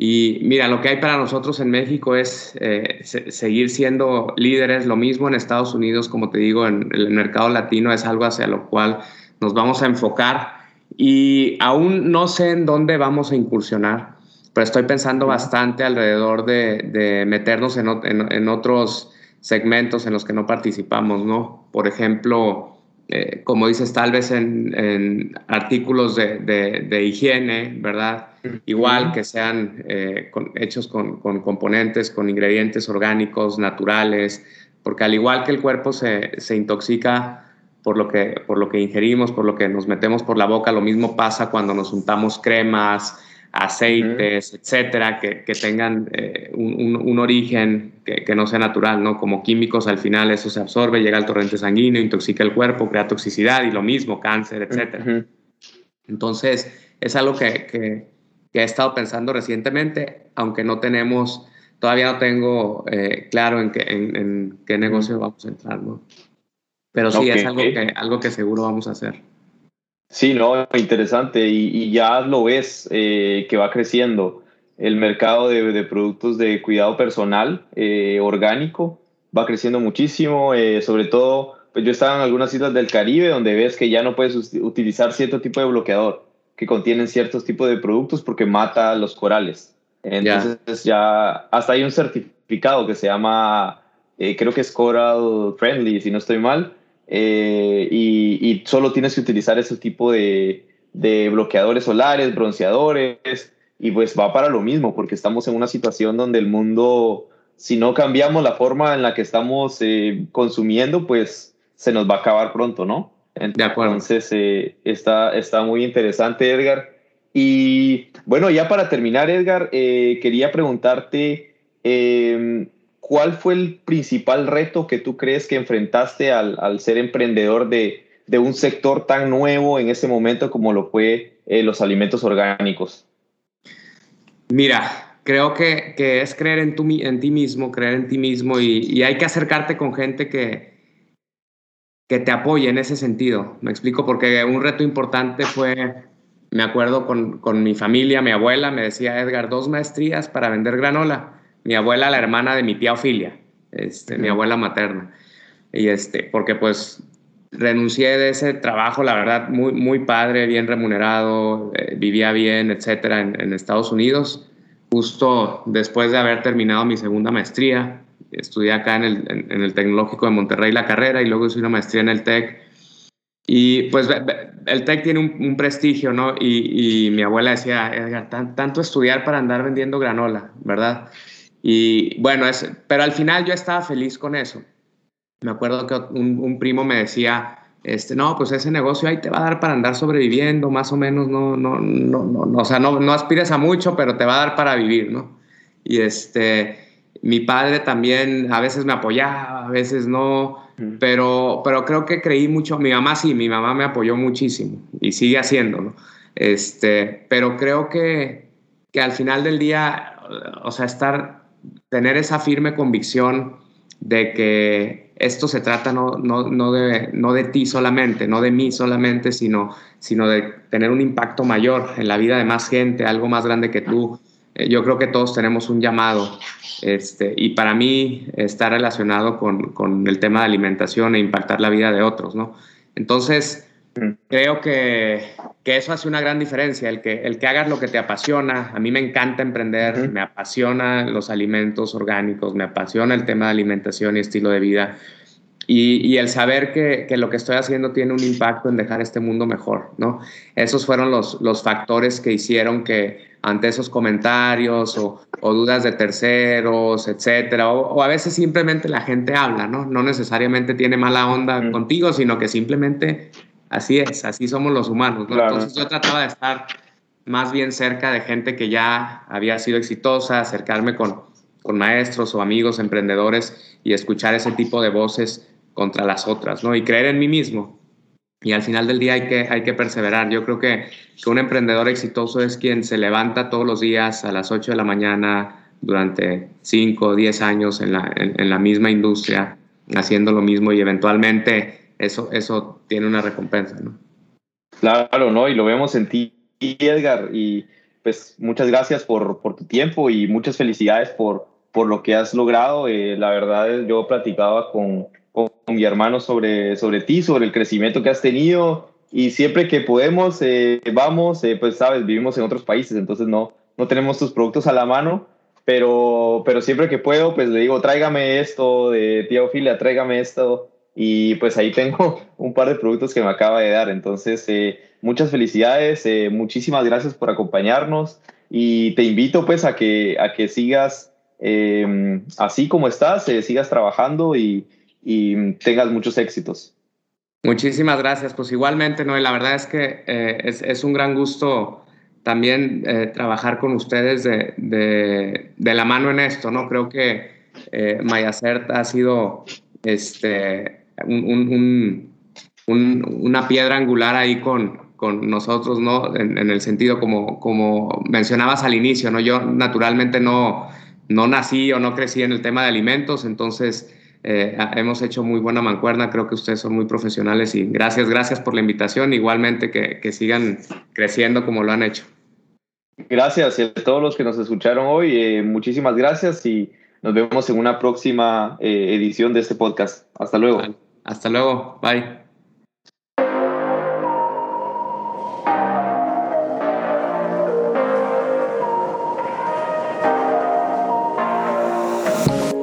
Y mira, lo que hay para nosotros en México es eh, seguir siendo líderes, lo mismo en Estados Unidos, como te digo, en el mercado latino es algo hacia lo cual nos vamos a enfocar y aún no sé en dónde vamos a incursionar, pero estoy pensando bastante alrededor de, de meternos en, en, en otros segmentos en los que no participamos, ¿no? Por ejemplo, eh, como dices, tal vez en, artículos de, de, higiene, ¿verdad? Igual que sean eh, hechos con, con, componentes, con ingredientes orgánicos, naturales, porque al igual que el cuerpo se, se, intoxica por lo, que, por lo que ingerimos, por lo que nos metemos por la boca, lo mismo pasa cuando nos untamos cremas, aceites, etcétera, que, que tengan eh, un, un, origen que, que, no sea natural, ¿no? Como químicos, al final eso se absorbe, llega al torrente sanguíneo, intoxica el cuerpo, crea toxicidad y lo mismo, cáncer, etcétera. Entonces, es algo que, que, he estado pensando recientemente, aunque no tenemos, todavía no tengo eh, claro en, qué, en, qué negocio vamos a entrar, ¿no? Pero sí, es algo que, algo que seguro vamos a hacer. Sí, no, interesante. Y, ya lo ves eh, que va creciendo el mercado de, productos de cuidado personal eh, orgánico. Va creciendo muchísimo, eh, sobre todo, pues yo estaba en algunas islas del Caribe donde ves que ya no puedes utilizar cierto tipo de bloqueador que contienen ciertos tipos de productos porque mata los corales. Entonces ya hasta hay un certificado que se llama, creo que es Coral Friendly, si no estoy mal, eh, y, solo tienes que utilizar ese tipo de, bloqueadores solares, bronceadores, y pues va para lo mismo, porque estamos en una situación donde el mundo, si no cambiamos la forma en la que estamos eh, consumiendo, pues se nos va a acabar pronto, ¿no? Entonces, eh, está, está muy interesante, Edgar. Y bueno, ya para terminar, Edgar, quería preguntarte, ¿cuál fue el principal reto que tú crees que enfrentaste al, ser emprendedor de, un sector tan nuevo en ese momento como lo fue eh, los alimentos orgánicos? Mira, creo que, es creer en, ti mismo, creer en ti mismo y, hay que acercarte con gente que, que te apoye en ese sentido. Me explico, porque un reto importante fue, me acuerdo con, con mi familia, mi abuela me decía, Edgar, dos maestrías para vender granola mi abuela, la hermana de mi tía Ofilia, este, mi abuela materna. Y este, porque pues renuncié de ese trabajo, la verdad, muy, muy padre, bien remunerado, eh, vivía bien, etcétera, en, Estados Unidos. Justo después de haber terminado mi segunda maestría, estudié acá en el, en, el Tecnológico de Monterrey la carrera y luego hice una maestría en el TEC. Y pues el TEC tiene un, prestigio, ¿no? Y, y, mi abuela decía, Edgar, tanto estudiar para andar vendiendo granola, ¿verdad? Y bueno, es, pero al final yo estaba feliz con eso. Me acuerdo que un, primo me decía, este, no, pues ese negocio ahí te va a dar para andar sobreviviendo, más o menos, no, no, no, no, o sea, no, no aspires a mucho, pero te va a dar para vivir, ¿no? Y este, mi padre también a veces me apoyaba, a veces no, pero, pero creo que creí mucho, mi mamá sí, mi mamá me apoyó muchísimo y sigue haciéndolo, este, pero creo que, que al final del día, o sea, estar tener esa firme convicción de que esto se trata no, no, no, de, no de ti solamente, no de mí solamente, sino, sino de tener un impacto mayor en la vida de más gente, algo más grande que tú. Eh, yo creo que todos tenemos un llamado este, y para mí está relacionado con, con el tema de alimentación e impactar la vida de otros, ¿no? Entonces, Creo que, que, eso hace una gran diferencia, el que, el que hagas lo que te apasiona. A mí me encanta emprender, me apasiona los alimentos orgánicos, me apasiona el tema de alimentación y estilo de vida. y, el saber que, que, lo que estoy haciendo tiene un impacto en dejar este mundo mejor, ¿no? Esos fueron los, los factores que hicieron que ante esos comentarios o, o dudas de terceros, etcétera, o, a veces simplemente la gente habla, ¿no? No necesariamente tiene mala onda contigo, sino que simplemente así es, así somos los humanos, ¿no? Entonces yo trataba de estar más bien cerca de gente que ya había sido exitosa, acercarme con, con maestros o amigos emprendedores y escuchar ese tipo de voces contra las otras, ¿no? Y creer en mí mismo. Y al final del día hay que, hay que perseverar. Yo creo que, que un emprendedor exitoso es quien se levanta todos los días a las 8 de la mañana durante 5 o 10 años en la, en, la misma industria, haciendo lo mismo y eventualmente eso, eso tiene una recompensa, ¿no? Claro, ¿no? Y lo vemos en ti, Edgar, y pues muchas gracias por, por tu tiempo y muchas felicidades por, por lo que has logrado. Eh, la verdad, yo platicaba con, con, mi hermano sobre, sobre ti, sobre el crecimiento que has tenido y siempre que podemos, eh, vamos, eh, pues sabes, vivimos en otros países, entonces no, no tenemos tus productos a la mano, pero, pero siempre que puedo, pues le digo, tráigame esto de tía Ofilia, tráigame esto y pues ahí tengo (laughs) un par de productos que me acaba de dar, entonces eh, muchas felicidades, muchísimas gracias por acompañarnos y te invito pues a que, a que sigas así como estás, sigas trabajando y, y tengas muchos éxitos. Muchísimas gracias. Pues igualmente, Noel, la verdad es que eh, es, un gran gusto también eh, trabajar con ustedes de, de, la mano en esto, ¿no? Creo que eh, Mayacert ha sido este, un, una piedra angular ahí con, con nosotros, ¿no? En, en, el sentido como, como mencionabas al inicio, ¿no? Yo naturalmente no, no nací o no crecí en el tema de alimentos, entonces eh, hemos hecho muy buena mancuerna, creo que ustedes son muy profesionales y gracias, gracias por la invitación, igualmente que, que sigan creciendo como lo han hecho. Gracias a todos los que nos escucharon hoy, eh, muchísimas gracias y nos vemos en una próxima eh, edición de este podcast. Hasta luego. Hasta luego, bye.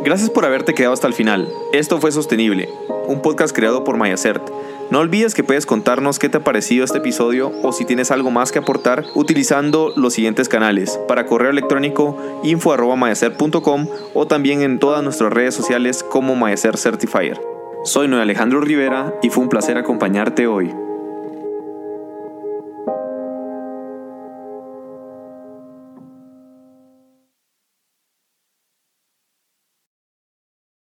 Gracias por haberte quedado hasta el final. Esto fue Sostenible, un podcast creado por Mayacert. No olvides que puedes contarnos qué te ha parecido este episodio o si tienes algo más que aportar utilizando los siguientes canales. Para correo electrónico info.mayacert.com o también en todas nuestras redes sociales como Mayacert Certifier. Soy Noé Alejandro Rivera y fue un placer acompañarte hoy.